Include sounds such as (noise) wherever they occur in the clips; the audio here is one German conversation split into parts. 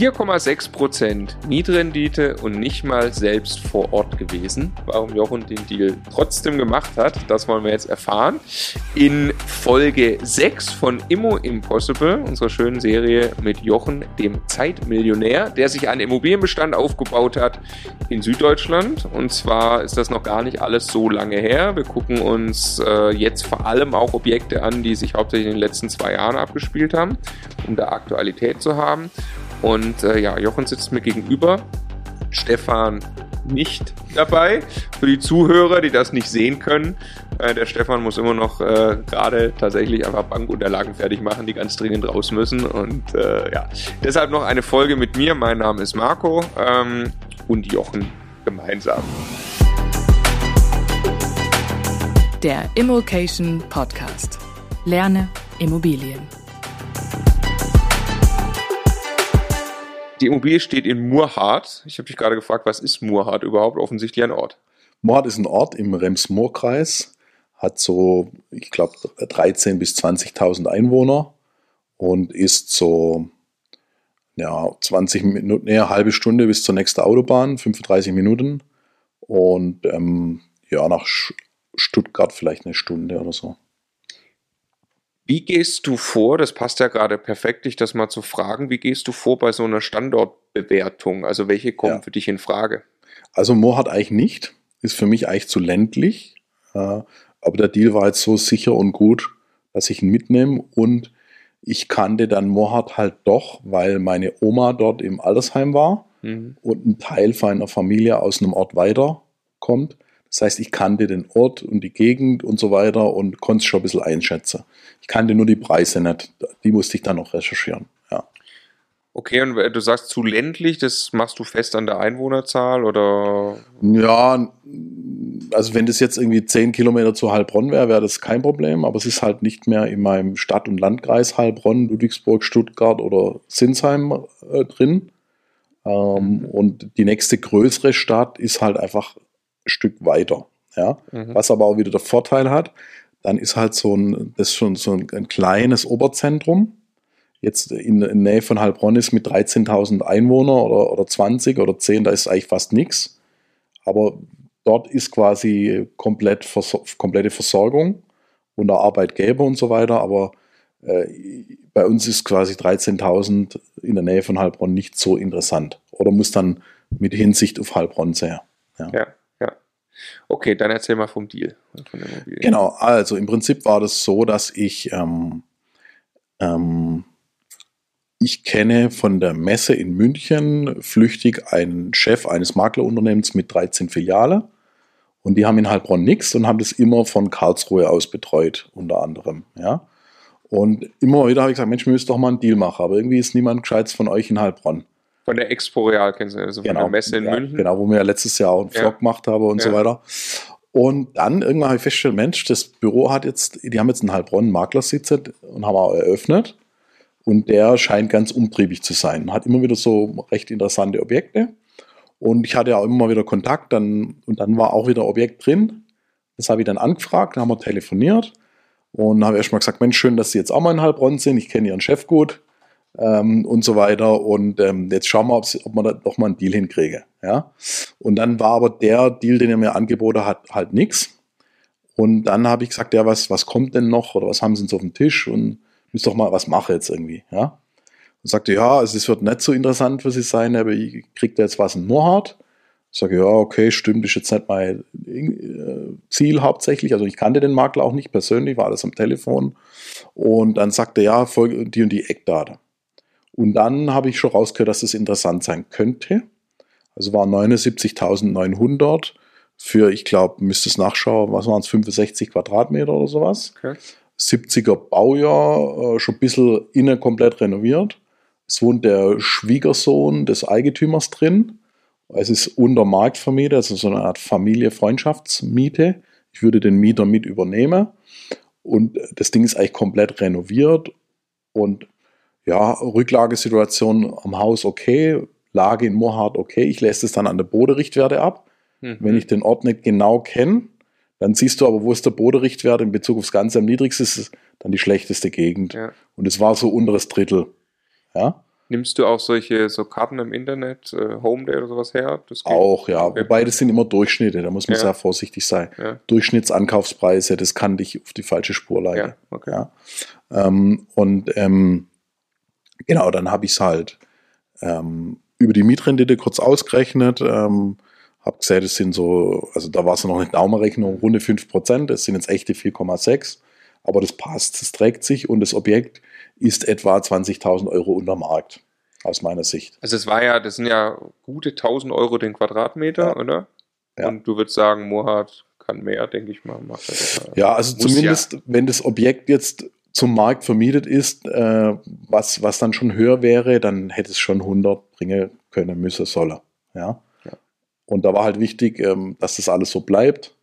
4,6 Prozent Mietrendite und nicht mal selbst vor Ort gewesen. Warum Jochen den Deal trotzdem gemacht hat, das wollen wir jetzt erfahren. In Folge 6 von Immo Impossible, unserer schönen Serie mit Jochen, dem Zeitmillionär, der sich einen Immobilienbestand aufgebaut hat in Süddeutschland. Und zwar ist das noch gar nicht alles so lange her. Wir gucken uns äh, jetzt vor allem auch Objekte an, die sich hauptsächlich in den letzten zwei Jahren abgespielt haben, um da Aktualität zu haben. Und äh, ja, Jochen sitzt mir gegenüber. Stefan nicht dabei. Für die Zuhörer, die das nicht sehen können, äh, der Stefan muss immer noch äh, gerade tatsächlich einfach Bankunterlagen fertig machen, die ganz dringend raus müssen. Und äh, ja, deshalb noch eine Folge mit mir. Mein Name ist Marco ähm, und Jochen gemeinsam. Der Immokation Podcast. Lerne Immobilien. Die Immobilie steht in Murhart. Ich habe dich gerade gefragt, was ist Murhart überhaupt? Offensichtlich ein Ort. Murhart ist ein Ort im Rems-Murr-Kreis, hat so, ich glaube, 13.000 bis 20.000 Einwohner und ist so ja, 20 Minuten, eine halbe Stunde bis zur nächsten Autobahn, 35 Minuten. Und ähm, ja, nach Stuttgart vielleicht eine Stunde oder so. Wie gehst du vor, das passt ja gerade perfekt, dich das mal zu fragen, wie gehst du vor bei so einer Standortbewertung? Also welche kommen ja. für dich in Frage? Also Moor hat eigentlich nicht, ist für mich eigentlich zu ländlich, äh, aber der Deal war jetzt so sicher und gut, dass ich ihn mitnehme und ich kannte dann Moorhardt halt doch, weil meine Oma dort im Altersheim war mhm. und ein Teil von einer Familie aus einem Ort weiter kommt. Das heißt, ich kannte den Ort und die Gegend und so weiter und konnte es schon ein bisschen einschätzen. Ich kannte nur die Preise nicht. Die musste ich dann noch recherchieren. Ja. Okay, und du sagst zu ländlich, das machst du fest an der Einwohnerzahl oder? Ja, also wenn das jetzt irgendwie 10 Kilometer zu Heilbronn wäre, wäre das kein Problem, aber es ist halt nicht mehr in meinem Stadt- und Landkreis Heilbronn, Ludwigsburg, Stuttgart oder Sinsheim äh, drin. Ähm, und die nächste größere Stadt ist halt einfach Stück weiter. Ja? Mhm. Was aber auch wieder der Vorteil hat, dann ist halt so ein, das schon so ein, ein kleines Oberzentrum. Jetzt in, in Nähe von Heilbronn ist mit 13.000 Einwohnern oder, oder 20 oder 10, da ist eigentlich fast nichts. Aber dort ist quasi komplett Versor komplette Versorgung unter Arbeitgeber und so weiter. Aber äh, bei uns ist quasi 13.000 in der Nähe von Heilbronn nicht so interessant. Oder muss dann mit Hinsicht auf Heilbronn sehr. Ja. ja. Okay, dann erzähl mal vom Deal. Genau, also im Prinzip war das so, dass ich, ähm, ähm, ich kenne von der Messe in München flüchtig einen Chef eines Maklerunternehmens mit 13 Filiale. Und die haben in Heilbronn nichts und haben das immer von Karlsruhe aus betreut, unter anderem. Ja. Und immer wieder habe ich gesagt, Mensch, wir müssen doch mal einen Deal machen. Aber irgendwie ist niemand gescheit von euch in Heilbronn. Von der Expo Real kennst du, also von genau, der Messe in ja, München. Genau, wo wir ja letztes Jahr auch einen Vlog ja. gemacht haben und so weiter. Und dann irgendwann habe ich festgestellt, Mensch, das Büro hat jetzt, die haben jetzt einen Heilbronn Maklersitz und haben auch eröffnet. Und der scheint ganz umtriebig zu sein. Hat immer wieder so recht interessante Objekte. Und ich hatte auch immer wieder Kontakt. Dann, und dann war auch wieder Objekt drin. Das habe ich dann angefragt, dann haben wir telefoniert. Und habe erstmal gesagt, Mensch, schön, dass Sie jetzt auch mal in Heilbronn sind. Ich kenne Ihren Chef gut ähm, und so weiter. Und ähm, jetzt schauen wir, ob man da noch mal einen Deal hinkriege. Ja? Und dann war aber der Deal, den er mir angeboten hat, halt nichts. Und dann habe ich gesagt, ja, was, was kommt denn noch oder was haben sie uns auf dem Tisch und müsst doch mal was machen jetzt irgendwie. Ja? Und sagte, ja, also es wird nicht so interessant für sie sein, aber ich kriege da jetzt was in Moorhardt. Ich sage, ja, okay, stimmt, ist jetzt nicht mein äh, Ziel hauptsächlich. Also ich kannte den Makler auch nicht persönlich, war alles am Telefon. Und dann sagte er, ja, die und die Eckdaten. Und dann habe ich schon rausgehört, dass es interessant sein könnte. Also war 79.900 für, ich glaube, müsste es nachschauen, was waren es, 65 Quadratmeter oder sowas. Okay. 70er Baujahr, äh, schon ein bisschen innen komplett renoviert. Es wohnt der Schwiegersohn des Eigentümers drin. Es ist unter Marktvermieter, also so eine Art Familie-Freundschaftsmiete. Ich würde den Mieter mit übernehmen. Und das Ding ist eigentlich komplett renoviert und ja, Rücklagesituation am Haus okay, Lage in Moorhardt okay, ich lässt es dann an der Boderichtwerte ab. Mhm. Wenn ich den Ort nicht genau kenne, dann siehst du aber, wo ist der Boderichtwert in Bezug aufs Ganze am niedrigsten, ist dann die schlechteste Gegend. Ja. Und es war so unteres Drittel. Ja. Nimmst du auch solche so Karten im Internet, äh, Home Day oder sowas her? auch, ja. Okay. Wobei das sind immer Durchschnitte, da muss man ja. sehr vorsichtig sein. Ja. Durchschnittsankaufspreise, das kann dich auf die falsche Spur leiten. Ja, okay. Ähm, und ähm, genau, dann habe ich es halt ähm, über die Mietrendite kurz ausgerechnet. Ähm, habe gesehen, es sind so, also da war es noch eine Daumenrechnung, runde 5%, das sind jetzt echte 4,6, aber das passt, das trägt sich und das Objekt ist etwa 20.000 Euro unter Markt, aus meiner Sicht. Also es war ja, das sind ja gute 1.000 Euro den Quadratmeter, ja. oder? Ja. Und du würdest sagen, Mohat kann mehr, denke ich mal. Macht das, ja, also zumindest, ja. wenn das Objekt jetzt zum Markt vermietet ist, äh, was, was dann schon höher wäre, dann hätte es schon 100 bringen können, müssen, sollen. Ja? ja. Und da war halt wichtig, ähm, dass das alles so bleibt.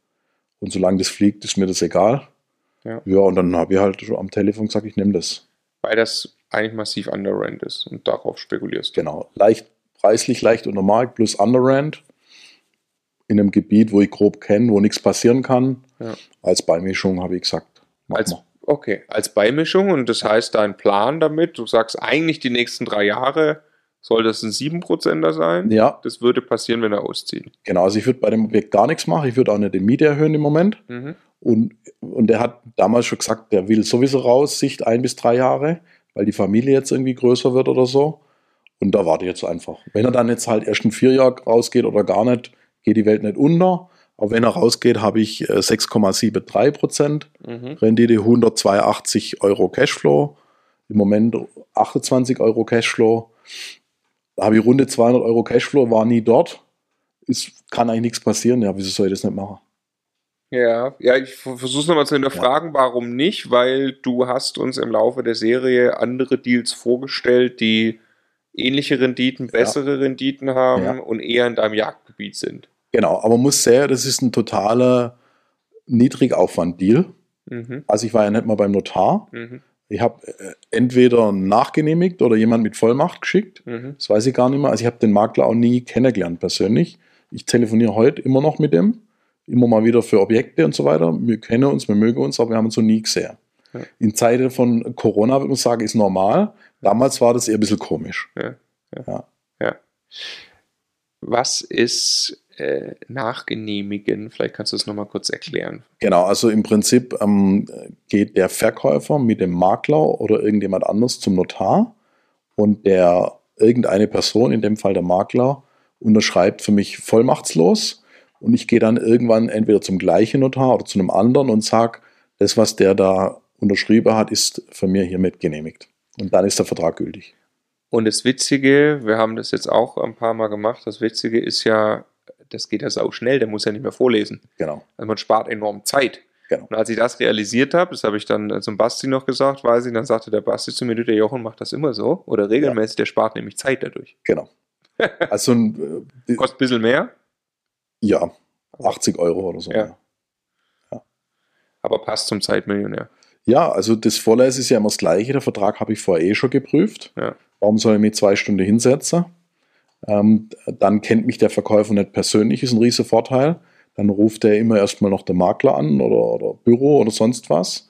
Und solange das fliegt, ist mir das egal. Ja, ja und dann habe ich halt am Telefon gesagt, ich nehme das weil das eigentlich massiv underrent ist und darauf spekulierst. Genau, leicht preislich leicht unter Markt plus underrent in einem Gebiet, wo ich grob kenne, wo nichts passieren kann. Ja. Als Beimischung habe ich gesagt, als, Okay, als Beimischung und das heißt dein Plan damit, du sagst eigentlich die nächsten drei Jahre soll das ein 7%er sein? Ja. Das würde passieren, wenn er auszieht. Genau, also ich würde bei dem Objekt gar nichts machen. Ich würde auch nicht die Miete erhöhen im Moment. Mhm. Und, und der hat damals schon gesagt, der will sowieso raus, Sicht ein bis drei Jahre, weil die Familie jetzt irgendwie größer wird oder so. Und da warte ich jetzt einfach. Wenn er dann jetzt halt erst in vier Jahren rausgeht oder gar nicht, geht die Welt nicht unter. Aber wenn er rausgeht, habe ich 6,73 äh, Prozent mhm. Rendite, 182 Euro Cashflow. Im Moment 28 Euro Cashflow. Da habe ich runde 200 Euro Cashflow, war nie dort. Es kann eigentlich nichts passieren. Ja, wieso soll ich das nicht machen? Ja, ja, ich versuche es nochmal zu hinterfragen, ja. warum nicht, weil du hast uns im Laufe der Serie andere Deals vorgestellt, die ähnliche Renditen, bessere ja. Renditen haben ja. und eher in deinem Jagdgebiet sind. Genau, aber muss sehr, das ist ein totaler Niedrigaufwand-Deal. Mhm. Also ich war ja nicht mal beim Notar. Mhm. Ich habe äh, entweder nachgenehmigt oder jemand mit Vollmacht geschickt. Mhm. Das weiß ich gar nicht mehr. Also ich habe den Makler auch nie kennengelernt persönlich. Ich telefoniere heute immer noch mit dem immer mal wieder für Objekte und so weiter. Wir kennen uns, wir mögen uns, aber wir haben uns noch nie gesehen. Ja. In Zeiten von Corona, würde man sagen, ist normal. Damals war das eher ein bisschen komisch. Ja. ja. ja. Was ist äh, Nachgenehmigen? Vielleicht kannst du es nochmal kurz erklären. Genau, also im Prinzip ähm, geht der Verkäufer mit dem Makler oder irgendjemand anders zum Notar und der irgendeine Person, in dem Fall der Makler, unterschreibt für mich vollmachtslos und ich gehe dann irgendwann entweder zum gleichen Notar oder zu einem anderen und sage, das, was der da unterschrieben hat, ist von mir hiermit genehmigt. Und dann ist der Vertrag gültig. Und das Witzige, wir haben das jetzt auch ein paar Mal gemacht, das Witzige ist ja, das geht ja sau schnell, der muss ja nicht mehr vorlesen. Genau. Also man spart enorm Zeit. Genau. Und als ich das realisiert habe, das habe ich dann zum Basti noch gesagt, weiß ich, dann sagte der Basti zu mir, der Jochen macht das immer so oder regelmäßig, ja. der spart nämlich Zeit dadurch. Genau. (laughs) Also ein, äh, Kostet ein bisschen mehr? Ja, 80 Euro oder so. Ja. ja. Aber passt zum Zeitmillionär. Ja, also das Vorleis ist ja immer das Gleiche. Der Vertrag habe ich vorher eh schon geprüft. Ja. Warum soll ich mich zwei Stunden hinsetzen? Ähm, dann kennt mich der Verkäufer nicht persönlich, ist ein riesiger Vorteil. Dann ruft er immer erstmal noch den Makler an oder, oder Büro oder sonst was.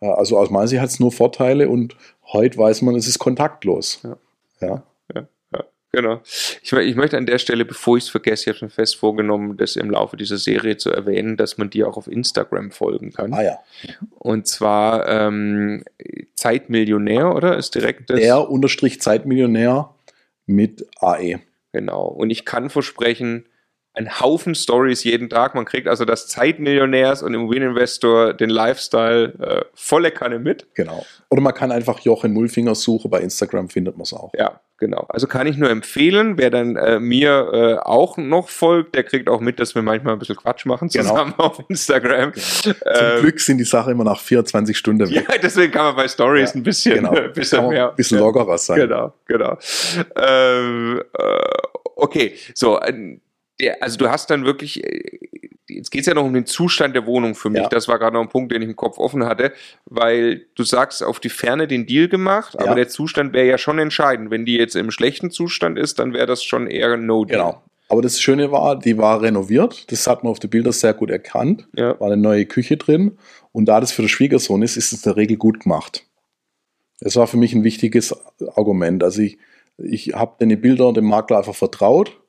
Äh, also aus meiner Sicht hat es nur Vorteile und heute weiß man, es ist kontaktlos. Ja. ja. Genau. Ich, ich, möchte an der Stelle, bevor ich es vergesse, ich habe mir fest vorgenommen, das im Laufe dieser Serie zu erwähnen, dass man dir auch auf Instagram folgen kann. Ah ja. Und zwar ähm, Zeitmillionär, oder? Ist direkt das. Der unterstrich Zeitmillionär mit AE. Genau. Und ich kann versprechen, ein Haufen Stories jeden Tag. Man kriegt also das Zeitmillionärs und Immobilieninvestor den Lifestyle äh, volle Kanne mit. Genau. Oder man kann einfach Jochen Mulfinger suchen, bei Instagram findet man es auch. Ja, genau. Also kann ich nur empfehlen, wer dann äh, mir äh, auch noch folgt, der kriegt auch mit, dass wir manchmal ein bisschen Quatsch machen genau. zusammen genau. (laughs) auf Instagram. Genau. Zum ähm, Glück sind die Sachen immer nach 24 Stunden weg. (laughs) Ja, deswegen kann man bei Stories ja, ein bisschen, genau. ein bisschen mehr. Ein bisschen lockerer sein. Genau, genau. Ähm, äh, okay, so der, also du hast dann wirklich, äh, jetzt geht es ja noch um den Zustand der Wohnung für mich. Ja. Das war gerade noch ein Punkt, den ich im Kopf offen hatte, weil du sagst, auf die Ferne den Deal gemacht, aber der Zustand wäre ja schon entscheidend. Wenn die jetzt im schlechten Zustand ist, dann wäre das schon eher No Deal. Genau. Aber das Schöne war, die war renoviert. Das hat man auf den Bildern sehr gut erkannt. Ja. War eine neue Küche drin. Und da das für den Schwiegersohn ist, ist es in der Regel gut gemacht. Das war für mich ein wichtiges Argument. Also ich, Ich habe den Bilder dem Makler einfach vertraut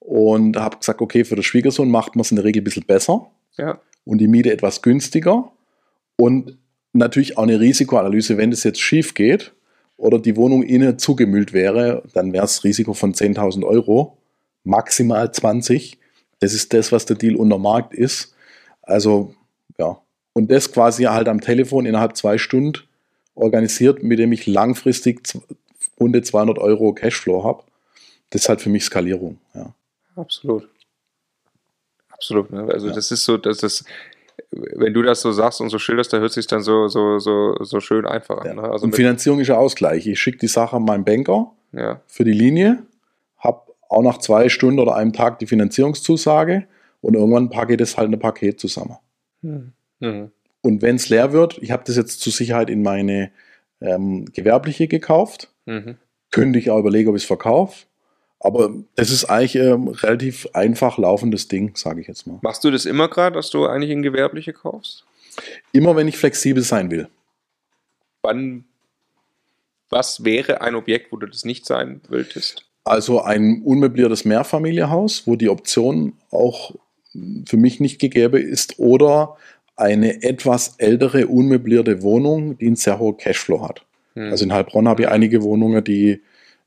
und habe gesagt, okay, für den Schwiegersohn macht man es in der Regel ein bisschen besser Ja. und die Miete etwas günstiger und natürlich auch eine Risikoanalyse, wenn es jetzt schief geht oder die Wohnung innen zugemüllt wäre, dann wäre das Risiko von 10.000 Euro, maximal 20. Das ist das, was der Deal unter Markt ist. Also, ja. Und das quasi halt am Telefon innerhalb zwei Stunden organisiert, mit dem ich langfristig runde 200 Euro Cashflow habe. Das ist halt für mich Skalierung. Ja. Absolut. Absolut. Ne? Also Ja. das ist so, dass das, wenn du das so sagst und so schilderst, da hört sich dann so, so, so, so schön einfach an. Ja. Ne? Also und Finanzierung ist ja Ausgleich. Ich schicke die Sache an meinen Banker ja. für die Linie, habe auch nach zwei Stunden oder einem Tag die Finanzierungszusage und irgendwann packe ich das halt in ein Paket zusammen. Hm. Mhm. Und wenn es leer wird, ich habe das jetzt zur Sicherheit in meine ähm, gewerbliche gekauft, Mhm. könnte ich auch überlegen, ob ich es verkaufe. Aber das ist eigentlich ähm, relativ einfach laufendes Ding, sage ich jetzt mal. Machst du das immer gerade, dass du eigentlich in Gewerbliche kaufst? Immer wenn ich flexibel sein will. Wann, was wäre ein Objekt, wo du das nicht sein wolltest? Also ein unmöbliertes Mehrfamilienhaus, wo die Option auch für mich nicht gegeben ist, oder eine etwas ältere unmöblierte Wohnung, die einen sehr hohen Cashflow hat. Hm. Also in Heilbronn habe ich einige Wohnungen, die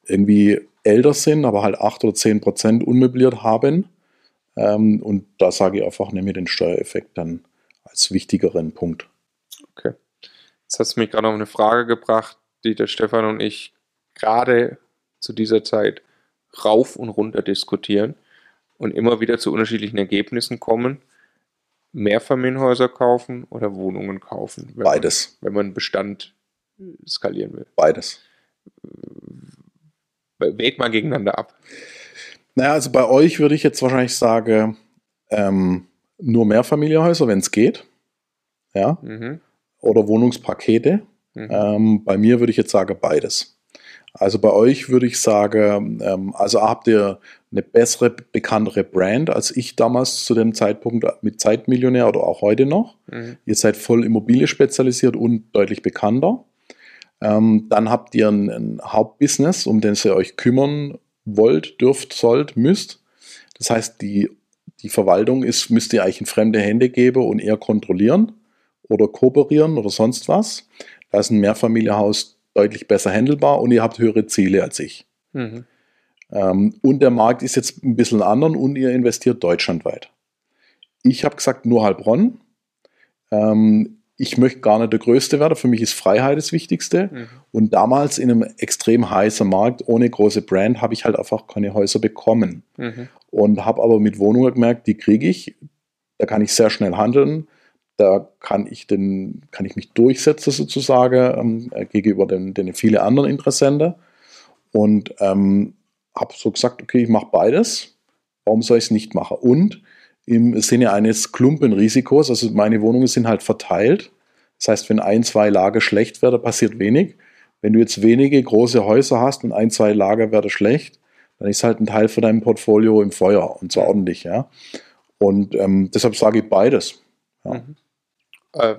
irgendwie älter sind, aber halt 8 oder 10 Prozent unmöbliert haben. Ähm, und da sage ich einfach, nehme ich den Steuereffekt dann als wichtigeren Punkt. Okay. Jetzt hast du mich gerade auf eine Frage gebracht, die der Stefan und ich gerade zu dieser Zeit rauf und runter diskutieren und immer wieder zu unterschiedlichen Ergebnissen kommen. Mehrfamilienhäuser kaufen oder Wohnungen kaufen, wenn Beides, Man, wenn man Bestand skalieren will. beides. Wägt mal gegeneinander ab. Naja, also bei euch würde ich jetzt wahrscheinlich sagen, ähm, nur Mehrfamilienhäuser, wenn es geht. Ja, Mhm. oder Wohnungspakete. Mhm. Ähm, bei mir würde ich jetzt sagen beides. Also bei euch würde ich sagen, ähm, also habt ihr eine bessere, bekanntere Brand als ich damals zu dem Zeitpunkt mit Zeitmillionär oder auch heute noch. Mhm. Ihr seid voll Immobilie spezialisiert und deutlich bekannter. Ähm, dann habt ihr ein, ein Hauptbusiness, um das ihr euch kümmern wollt, dürft, sollt, müsst. Das heißt, die, die Verwaltung ist, müsst ihr eigentlich in fremde Hände geben und eher kontrollieren oder kooperieren oder sonst was. Da ist ein Mehrfamilienhaus deutlich besser handelbar und ihr habt höhere Ziele als ich. Mhm. Ähm, und der Markt ist jetzt ein bisschen anderen und ihr investiert deutschlandweit. Ich habe gesagt, nur Heilbronn. Ähm, ich möchte gar nicht der Größte werden. Für mich ist Freiheit das Wichtigste. Mhm. Und damals in einem extrem heißen Markt ohne große Brand habe ich halt einfach keine Häuser bekommen. Mhm. Und habe aber mit Wohnungen gemerkt, die kriege ich. Da kann ich sehr schnell handeln. Da kann ich, den, kann ich mich durchsetzen sozusagen ähm, gegenüber den, den viele anderen Interessenten. Und ähm, habe so gesagt, okay, ich mache beides. Warum soll ich es nicht machen? Und im Sinne eines Klumpenrisikos, also meine Wohnungen sind halt verteilt. Das heißt, wenn ein, zwei Lager schlecht werden, passiert wenig. Wenn du jetzt wenige große Häuser hast und ein, zwei Lager werden schlecht, dann ist halt ein Teil von deinem Portfolio im Feuer und zwar ordentlich, ja. Und ähm, deshalb sage ich beides. Ja. Mhm. Äh,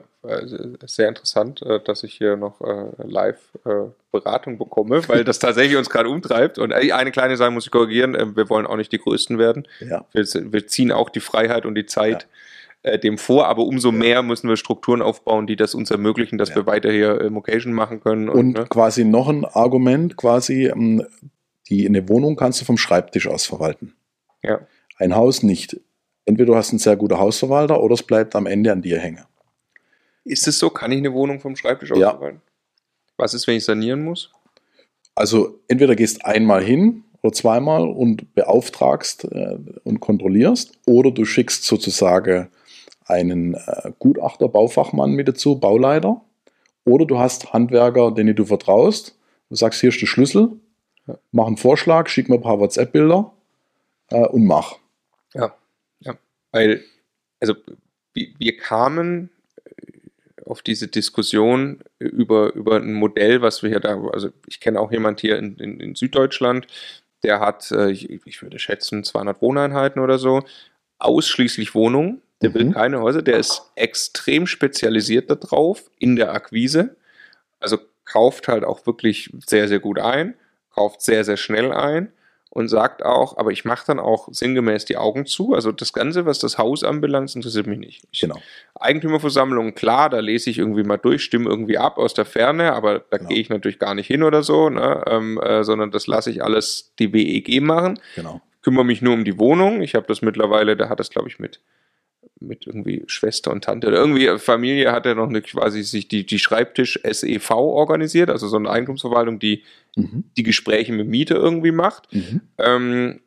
sehr interessant, äh, dass ich hier noch äh, live äh, Beratung bekomme, weil das tatsächlich uns gerade umtreibt. Und äh, eine kleine Sache muss ich korrigieren, äh, wir wollen auch nicht die Größten werden. Ja. Wir, wir ziehen auch die Freiheit und die Zeit äh, dem vor, aber umso mehr müssen wir Strukturen aufbauen, die das uns ermöglichen, dass Ja. wir weiter hier äh, Mocation machen können. Und ne? quasi noch ein Argument, quasi, ähm, die eine Wohnung kannst du vom Schreibtisch aus verwalten. Ja. Ein Haus nicht. Entweder du hast einen sehr guten Hausverwalter oder es bleibt am Ende an dir hängen. Ist es so? Kann ich eine Wohnung vom Schreibtisch Ja. Was ist, wenn ich sanieren muss? Also entweder gehst einmal hin oder zweimal und beauftragst äh, und kontrollierst, oder du schickst sozusagen einen äh, Gutachter, Baufachmann mit dazu, Bauleiter, oder du hast Handwerker, denen du vertraust. Du sagst, hier ist der Schlüssel, mach einen Vorschlag, schick mir ein paar WhatsApp-Bilder äh, und mach. Ja, ja. Weil, also wir, wir kamen auf diese Diskussion über, über ein Modell, was wir hier da, also ich kenne auch jemand hier in, in, in Süddeutschland, der hat, äh, ich, ich würde schätzen, 200 Wohneinheiten oder so, ausschließlich Wohnungen, der will Mhm. keine Häuser, der ist extrem spezialisiert darauf in der Akquise, also kauft halt auch wirklich sehr, sehr gut ein, kauft sehr, sehr schnell ein und sagt auch, aber ich mache dann auch sinngemäß die Augen zu. Also das Ganze, was das Haus anbelangt, interessiert mich nicht. Ich, Genau. Eigentümerversammlung, klar, da lese ich irgendwie mal durch, stimme irgendwie ab aus der Ferne, aber da Genau. gehe ich natürlich gar nicht hin oder so, ne? ähm, äh, sondern das lasse ich alles die WEG machen. Genau. Kümmere mich nur um die Wohnung. Ich habe das mittlerweile, da hat das, glaube ich, mit mit irgendwie Schwester und Tante oder irgendwie Familie hat er noch eine, quasi sich die, die Schreibtisch SEV organisiert, also so eine Eigentumsverwaltung, die Mhm. die Gespräche mit Mieter irgendwie macht. Mhm. Ähm,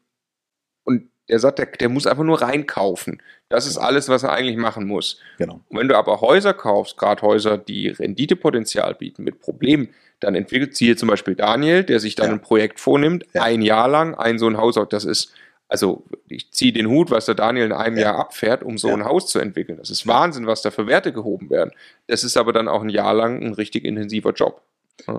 und er sagt, der, der muss einfach nur reinkaufen. Das ist alles, was er eigentlich machen muss. Genau. Und wenn du aber Häuser kaufst, gerade Häuser, die Renditepotenzial bieten mit Problemen, dann entwickelt sie hier zum Beispiel Daniel, der sich dann Ja. ein Projekt vornimmt, Ja. ein Jahr lang ein so ein Haus, das ist, also ich ziehe den Hut, was der Daniel in einem Ja. Jahr abfährt, um so Ja. ein Haus zu entwickeln. Das ist Wahnsinn, was da für Werte gehoben werden. Das ist aber dann auch ein Jahr lang ein richtig intensiver Job.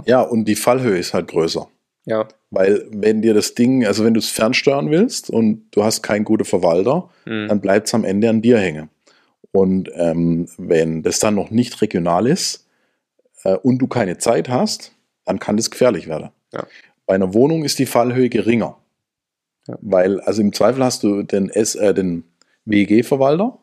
Ja, und die Fallhöhe ist halt größer. Ja. Weil wenn dir das Ding, also wenn du es fernsteuern willst und du hast keinen guten Verwalter, Hm. dann bleibt es am Ende an dir hängen. Und ähm, wenn das dann noch nicht regional ist äh, und du keine Zeit hast, dann kann das gefährlich werden. Ja. Bei einer Wohnung ist die Fallhöhe geringer. Weil, also im Zweifel hast du den, S, äh, den WEG-Verwalter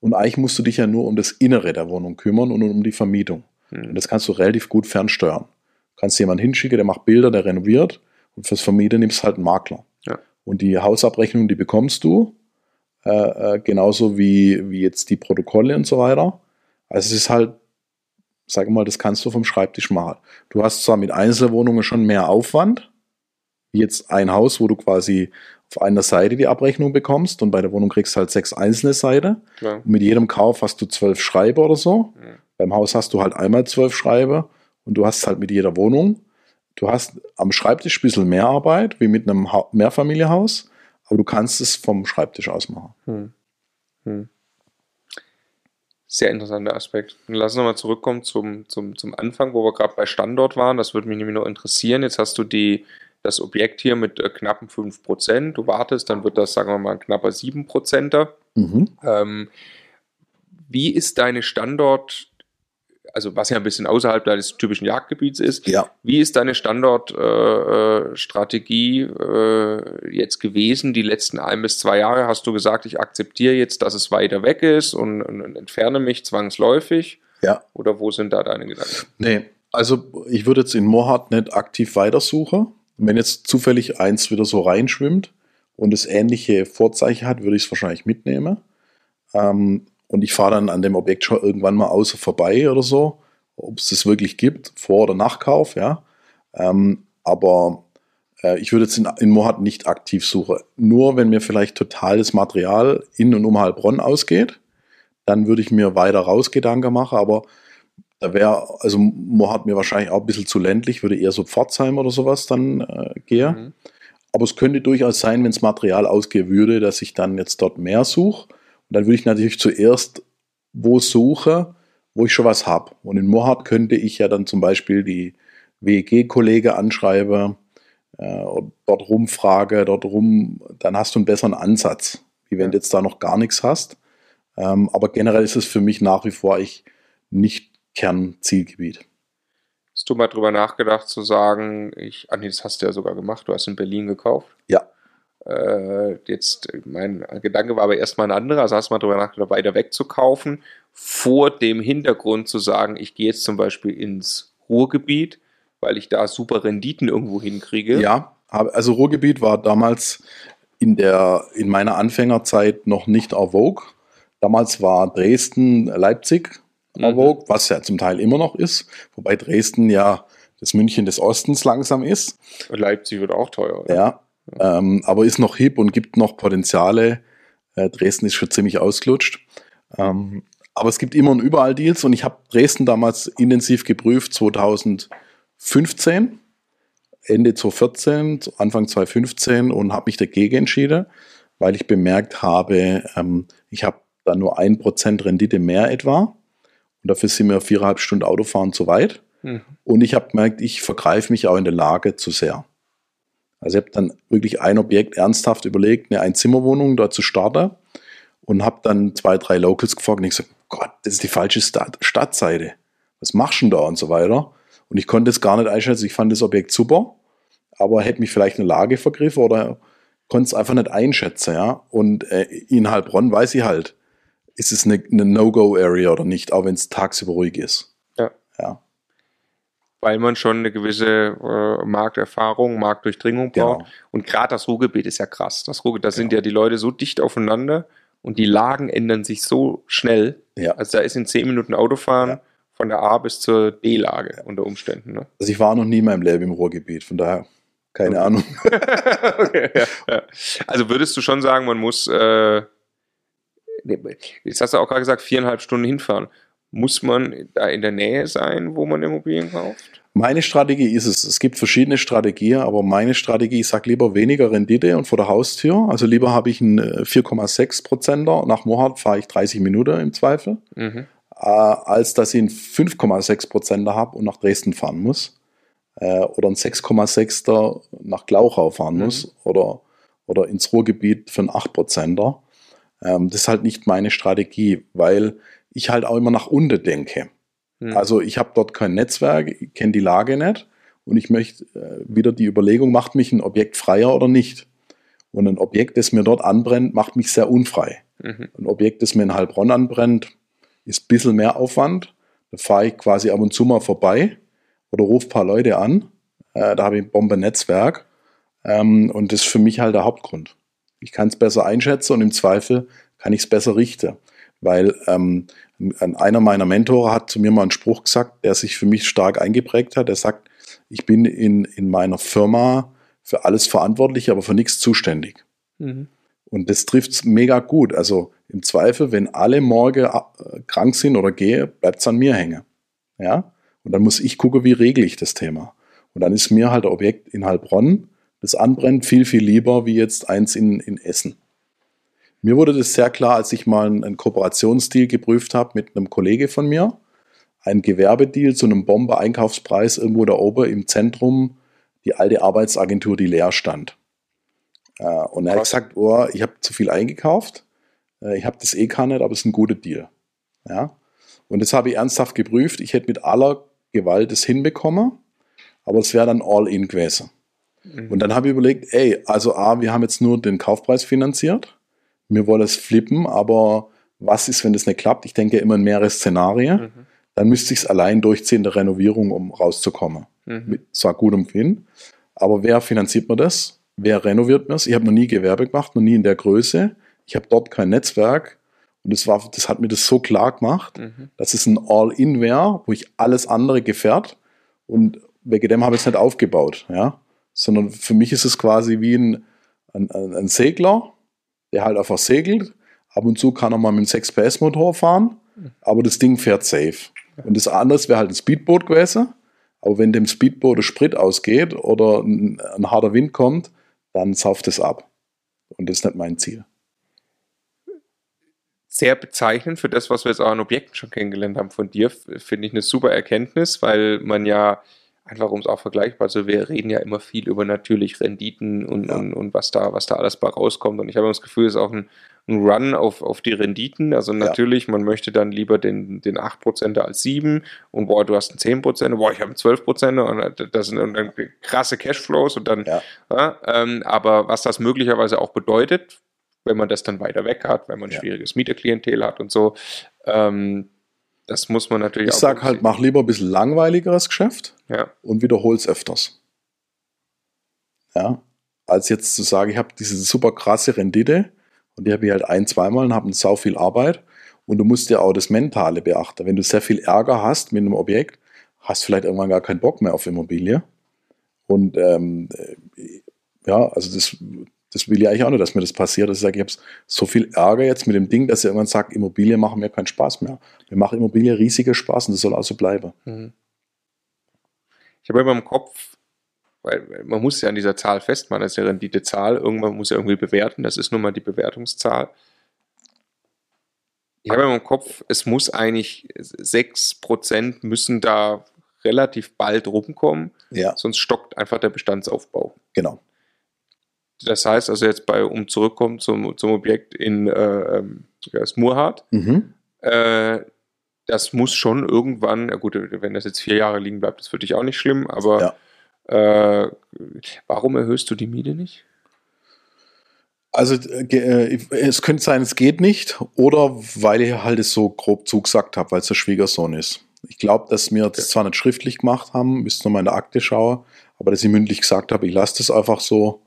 und eigentlich musst du dich ja nur um das Innere der Wohnung kümmern und um die Vermietung. Hm. Und das kannst du relativ gut fernsteuern. Du kannst jemanden hinschicken, der macht Bilder, der renoviert und fürs Vermieten nimmst halt einen Makler. Ja. Und die Hausabrechnung, die bekommst du, äh, äh, genauso wie, wie jetzt die Protokolle und so weiter. Also es ist halt, sag mal, das kannst du vom Schreibtisch machen. Du hast zwar mit Einzelwohnungen schon mehr Aufwand, wie jetzt ein Haus, wo du quasi auf einer Seite die Abrechnung bekommst und bei der Wohnung kriegst du halt sechs einzelne Seiten. Und mit jedem Kauf hast du zwölf Schreiber oder so. Mhm. Beim Haus hast du halt einmal zwölf Schreiber und du hast halt mit jeder Wohnung. Du hast am Schreibtisch ein bisschen mehr Arbeit, wie mit einem ha Mehrfamilienhaus, aber du kannst es vom Schreibtisch aus machen. Hm. Hm. Sehr interessanter Aspekt. Und lass uns nochmal zurückkommen zum, zum, zum Anfang, wo wir gerade bei Standort waren. Das würde mich nämlich noch interessieren. Jetzt hast du die, das Objekt hier mit äh, knappen 5%. Du wartest, dann wird das, sagen wir mal, ein knapper 7%er. Mhm. Ähm, wie ist deine Standort, also was ja ein bisschen außerhalb deines typischen Jagdgebiets ist, Ja. wie ist deine Standortstrategie äh, Strategie, äh, jetzt gewesen? Die letzten ein bis zwei Jahre hast du gesagt, ich akzeptiere jetzt, dass es weiter weg ist und, und, und entferne mich zwangsläufig. Ja. Oder wo sind da deine Gedanken? Nee, also ich würde jetzt in Moorhardt nicht aktiv weitersuchen. Wenn jetzt zufällig eins wieder so reinschwimmt und es ähnliche Vorzeichen hat, würde ich es wahrscheinlich mitnehmen. Ähm, und ich fahre dann an dem Objekt schon irgendwann mal außer vorbei oder so, ob es das wirklich gibt, Vor- oder Nachkauf, ja. Ähm, aber äh, ich würde jetzt in, in Moorhardt nicht aktiv suchen. Nur wenn mir vielleicht totales Material in und um Heilbronn ausgeht, dann würde ich mir weiter raus Gedanken machen, aber da wäre, also Moorhardt mir wahrscheinlich auch ein bisschen zu ländlich, würde eher so Pforzheim oder sowas dann äh, gehen. Mhm. Aber es könnte durchaus sein, wenn das Material ausgehen würde, dass ich dann jetzt dort mehr suche. Und dann würde ich natürlich zuerst wo suche, wo ich schon was habe. Und in Moorhardt könnte ich ja dann zum Beispiel die WEG-Kollege anschreiben, äh, dort rumfrage, dort rum, dann hast du einen besseren Ansatz, wie wenn du jetzt da noch gar nichts hast. Ähm, aber generell ist es für mich nach wie vor ich nicht Kernzielgebiet. Hast du mal drüber nachgedacht zu sagen, ich, ah nee, das hast du ja sogar gemacht, du hast in Berlin gekauft. Ja. Äh, jetzt, mein Gedanke war aber erstmal ein anderer, also hast du mal drüber nachgedacht, weiter wegzukaufen, vor dem Hintergrund zu sagen, ich gehe jetzt zum Beispiel ins Ruhrgebiet, weil ich da super Renditen irgendwo hinkriege. Ja, also Ruhrgebiet war damals in, der, in meiner Anfängerzeit noch nicht en vogue. Damals war Dresden, Leipzig en Mhm. was ja zum Teil immer noch ist, wobei Dresden ja das München des Ostens langsam ist. Und Leipzig wird auch teuer, oder? Ja, ähm, aber ist noch hip und gibt noch Potenziale. Äh, Dresden ist schon ziemlich ausgelutscht. Ähm, aber es gibt immer und überall Deals und ich habe Dresden damals intensiv geprüft, 2015, Ende 2014, Anfang 2015 und habe mich dagegen entschieden, weil ich bemerkt habe, ähm, ich habe da nur ein Prozent Rendite mehr etwa und dafür sind mir viereinhalb Stunden Autofahren zu weit. Mhm. Und ich habe gemerkt, ich vergreife mich auch in der Lage zu sehr. Also ich habe dann wirklich ein Objekt ernsthaft überlegt, eine Einzimmerwohnung dort zu starten und habe dann zwei, drei Locals gefragt und ich gesagt, Gott, das ist die falsche Stadt Stadtseite. Was machst du denn da und so weiter? Und ich konnte es gar nicht einschätzen. Ich fand das Objekt super, aber hätte mich vielleicht eine Lage vergriffen oder konnte es einfach nicht einschätzen, ja. Und äh, in Heilbronn weiß ich halt, ist es eine, eine No-Go-Area oder nicht, auch wenn es tagsüber ruhig ist. Ja. Ja. Weil man schon eine gewisse äh, Markterfahrung, Marktdurchdringung braucht. Genau. Und gerade das Ruhrgebiet ist ja krass. Das Ruhrgebiet, da sind Genau. ja die Leute so dicht aufeinander und die Lagen ändern sich so schnell. Ja. Also da ist in zehn Minuten Autofahren Ja. von der A bis zur D-Lage unter Umständen. Ne? Also ich war noch nie in meinem Leben im Ruhrgebiet, von daher keine Ahnung. (laughs) okay, ja, ja. Also würdest du schon sagen, man muss, äh, jetzt hast du auch gerade gesagt, viereinhalb Stunden hinfahren. Muss man da in der Nähe sein, wo man Immobilien kauft? Meine Strategie ist es. Es gibt verschiedene Strategien, aber meine Strategie, ich sage lieber weniger Rendite und vor der Haustür. Also lieber habe ich einen äh, 4,6 Prozenter. Nach Mohart fahre ich 30 Minuten im Zweifel, Mhm. äh, als dass ich einen 5,6 Prozenter habe und nach Dresden fahren muss. Äh, oder einen 6,6er nach Glauchau fahren Mhm. muss. Oder, oder ins Ruhrgebiet für einen 8 Prozenter. Ähm, das ist halt nicht meine Strategie, weil ich halt auch immer nach unten denke. Mhm. Also ich habe dort kein Netzwerk, ich kenne die Lage nicht und ich möchte äh, wieder die Überlegung, macht mich ein Objekt freier oder nicht? Und ein Objekt, das mir dort anbrennt, macht mich sehr unfrei. Mhm. Ein Objekt, das mir in Heilbronn anbrennt, ist ein bisschen mehr Aufwand. Da fahre ich quasi ab und zu mal vorbei oder rufe ein paar Leute an. Äh, da habe ich ein Bombe-Netzwerk. Ähm, und das ist für mich halt der Hauptgrund. Ich kann es besser einschätzen und im Zweifel kann ich es besser richten. Weil ähm, ein- einer meiner Mentore hat zu mir mal einen Spruch gesagt, der sich für mich stark eingeprägt hat. Er sagt, ich bin in, in meiner Firma für alles verantwortlich, aber für nichts zuständig. Mhm. Und das trifft's mega gut. Also im Zweifel, wenn alle morgen äh, krank sind oder gehe, bleibt's an mir hängen. Ja? Und dann muss ich gucken, wie regle ich das Thema. Und dann ist mir halt Objekt in Heilbronn, das anbrennt, viel, viel lieber wie jetzt eins in, in Essen. Mir wurde das sehr klar, als ich mal einen, Kooperationsdeal geprüft habe mit einem Kollege von mir. Ein Gewerbedeal zu einem Bomber-Einkaufspreis irgendwo da oben im Zentrum, die alte Arbeitsagentur, die leer stand. Äh, und er hat gesagt, oh, ich habe zu viel eingekauft, äh, ich habe das eh gar nicht, aber es ist ein guter Deal. Ja? Und das habe ich ernsthaft geprüft. Ich hätte mit aller Gewalt es hinbekommen, aber es wäre dann all-in gewesen. Mhm. Und dann habe ich überlegt, ey, also A, wir haben jetzt nur den Kaufpreis finanziert, wir wollen es flippen, aber was ist, wenn das nicht klappt? Ich denke ja immer in mehrere Szenarien. Mhm. Dann müsste ich es allein durchziehen der Renovierung, um rauszukommen Mhm. mit zwar gutem Gewinn, aber wer finanziert mir das? Wer renoviert mir es? Ich habe noch nie Gewerbe gemacht, noch nie in der Größe. Ich habe dort kein Netzwerk und das, war, das hat mir das so klar gemacht, Mhm. dass es ein All-In wäre, wo ich alles andere gefährt und wegen dem habe ich es nicht aufgebaut, ja. Sondern für mich ist es quasi wie ein, ein, ein Segler, der halt einfach segelt. Ab und zu kann er mal mit einem 6 PS Motor fahren, aber das Ding fährt safe. Und das andere wäre halt ein Speedboot gewesen. Aber wenn dem Speedboot der Sprit ausgeht oder ein, ein harter Wind kommt, dann sauft es ab. Und das ist nicht mein Ziel. Sehr bezeichnend für das, was wir jetzt auch an Objekten schon kennengelernt haben von dir, finde ich eine super Erkenntnis, weil man ja einfach um es auch vergleichbar, also wir reden ja immer viel über natürlich Renditen und, Ja. und, und was da, was da alles bei rauskommt. Und ich habe das Gefühl, es ist auch ein, ein Run auf, auf die Renditen. Also natürlich, man möchte dann lieber den, den 8% als 7 und boah, du hast einen 10%, boah, ich habe einen 12% und das sind dann krasse Cashflows und dann, Ja. ja, ähm, aber was das möglicherweise auch bedeutet, wenn man das dann weiter weg hat, wenn man ein Ja. schwieriges Mieterklientel hat und so, ähm, das muss man natürlich Ich sag halt, mach lieber ein bisschen langweiligeres Geschäft Ja, und wiederhol's öfters. Ja, als jetzt zu sagen, ich habe diese super krasse Rendite und die habe ich halt ein, zweimal und habe sau viel Arbeit. Und du musst ja auch das Mentale beachten. Wenn du sehr viel Ärger hast mit einem Objekt, hast du vielleicht irgendwann gar keinen Bock mehr auf Immobilie. Und ähm, äh, ja, also das, das will ich eigentlich auch nicht, dass mir das passiert. Dass ich sage, ich habe so viel Ärger jetzt mit dem Ding, dass ich irgendwann sage, Immobilie machen mir keinen Spaß mehr. Mir macht Immobilie riesiger Spaß und das soll auch so bleiben. Mhm. Ich habe immer im Kopf, weil weil man muss ja an dieser Zahl festmachen, das ist ja Renditezahl, irgendwann muss ja irgendwie bewerten, das ist nun mal die Bewertungszahl. Ich habe immer im Kopf, es muss eigentlich 6% müssen da relativ bald rumkommen, Ja, sonst stockt einfach der Bestandsaufbau. genau. Das heißt also jetzt bei, um zurückkommen zum, zum Objekt in äh, ähm, ja, ist Murhardt, Mhm. äh, das muss schon irgendwann, ja gut, wenn das jetzt vier Jahre liegen bleibt, das für dich auch nicht schlimm, aber Ja. Äh, warum erhöhst du die Miete nicht? Also äh, es könnte sein, es geht nicht, oder weil ich halt es so grob zugesagt habe, weil es der Schwiegersohn ist. Ich glaube, dass wir das zwar nicht schriftlich gemacht haben, müsste noch mal in der Akte schauen, aber dass ich mündlich gesagt habe, ich lasse das einfach so.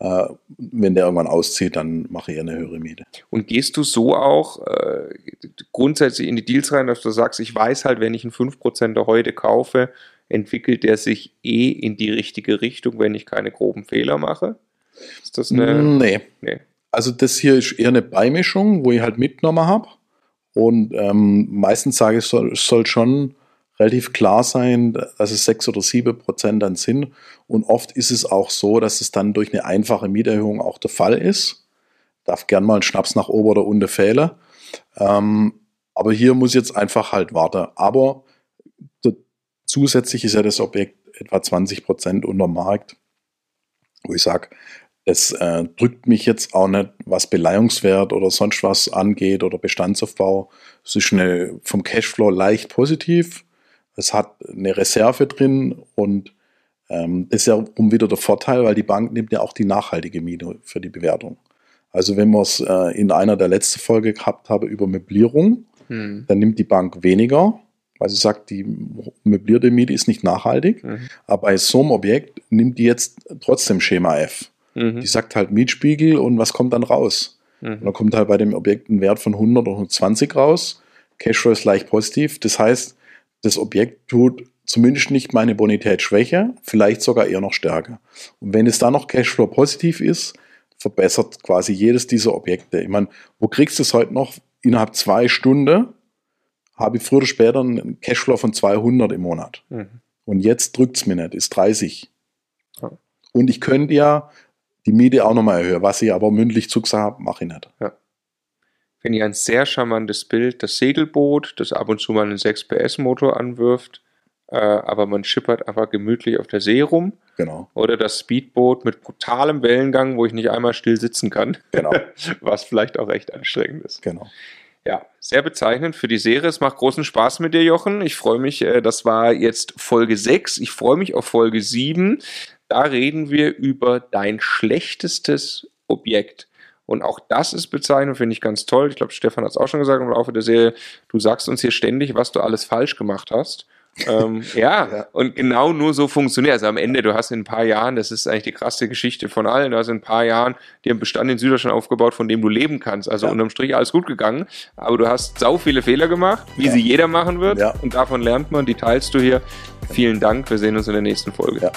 Äh, wenn der irgendwann auszieht, dann mache ich eine höhere Miete. Und gehst du so auch äh, grundsätzlich in die Deals rein, dass du sagst, ich weiß halt, wenn ich einen 5% heute kaufe, entwickelt der sich eh in die richtige Richtung, wenn ich keine groben Fehler mache? Ist das eine. Nee. nee. Also, das hier ist eher eine Beimischung, wo ich halt mitgenommen habe. Und ähm, meistens sage ich, es soll, soll schon relativ klar sein, dass es sechs oder sieben Prozent dann sind. Und oft ist es auch so, dass es dann durch eine einfache Mieterhöhung auch der Fall ist. Darf gern mal ein Schnaps nach oben oder unten fehlen. Ähm, aber hier muss jetzt einfach halt warten. Aber zusätzlich ist ja das Objekt etwa 20 Prozent unter Markt, wo ich sage, es äh, drückt mich jetzt auch nicht, was Beleihungswert oder sonst was angeht oder Bestandsaufbau. Es ist eine, vom Cashflow leicht positiv. Es hat eine Reserve drin und ähm, das ist ja um wieder der Vorteil, weil die Bank nimmt ja auch die nachhaltige Miete für die Bewertung. Also wenn wir es äh, in einer der letzten Folge gehabt haben über Möblierung, hm. dann nimmt die Bank weniger, weil sie sagt, die möblierte Miete ist nicht nachhaltig. Mhm. Aber bei so einem Objekt nimmt die jetzt trotzdem Schema F. Mhm. Die sagt halt Mietspiegel und was kommt dann raus? Mhm. Und dann kommt halt bei dem Objekt ein Wert von 100 oder 120 raus. Cashflow ist leicht positiv. Das heißt, das Objekt tut zumindest nicht meine Bonität schwächer, vielleicht sogar eher noch stärker. Und wenn es dann noch Cashflow positiv ist, verbessert quasi jedes dieser Objekte. Ich meine, wo kriegst du es heute noch? Innerhalb zwei Stunden habe ich früher oder später einen Cashflow von 200 im Monat. Mhm. Und jetzt drückt es mir nicht, ist 30. Ja. Und ich könnte ja die Miete auch nochmal erhöhen. Was ich aber mündlich zugesagt habe, mache ich nicht. Ja. Finde ich ein sehr charmantes Bild. Das Segelboot, das ab und zu mal einen 6 PS Motor anwirft, äh, aber man schippert einfach gemütlich auf der See rum. Genau. Oder das Speedboot mit brutalem Wellengang, wo ich nicht einmal still sitzen kann. Genau. (laughs) Was vielleicht auch recht anstrengend ist. Genau. Ja, sehr bezeichnend für die Serie. Es macht großen Spaß mit dir, Jochen. Ich freue mich, äh, das war jetzt Folge 6. Ich freue mich auf Folge 7. Da reden wir über dein schlechtestes Objekt. Und auch das ist bezeichnend, finde ich ganz toll. Ich glaube, Stefan hat es auch schon gesagt im Laufe der Serie. Du sagst uns hier ständig, was du alles falsch gemacht hast ähm, (laughs) ja, ja, und genau nur so funktioniert. Also am Ende, du hast in ein paar Jahren, das ist eigentlich die krasse Geschichte von allen, du hast in ein paar Jahren dir einen Bestand in Süddeutschland aufgebaut, von dem du leben kannst. Also ja. unterm Strich alles gut gegangen, aber du hast sau viele Fehler gemacht, wie ja. sie jeder machen wird. Und davon lernt man, die teilst du hier. Vielen Dank, wir sehen uns in der nächsten Folge.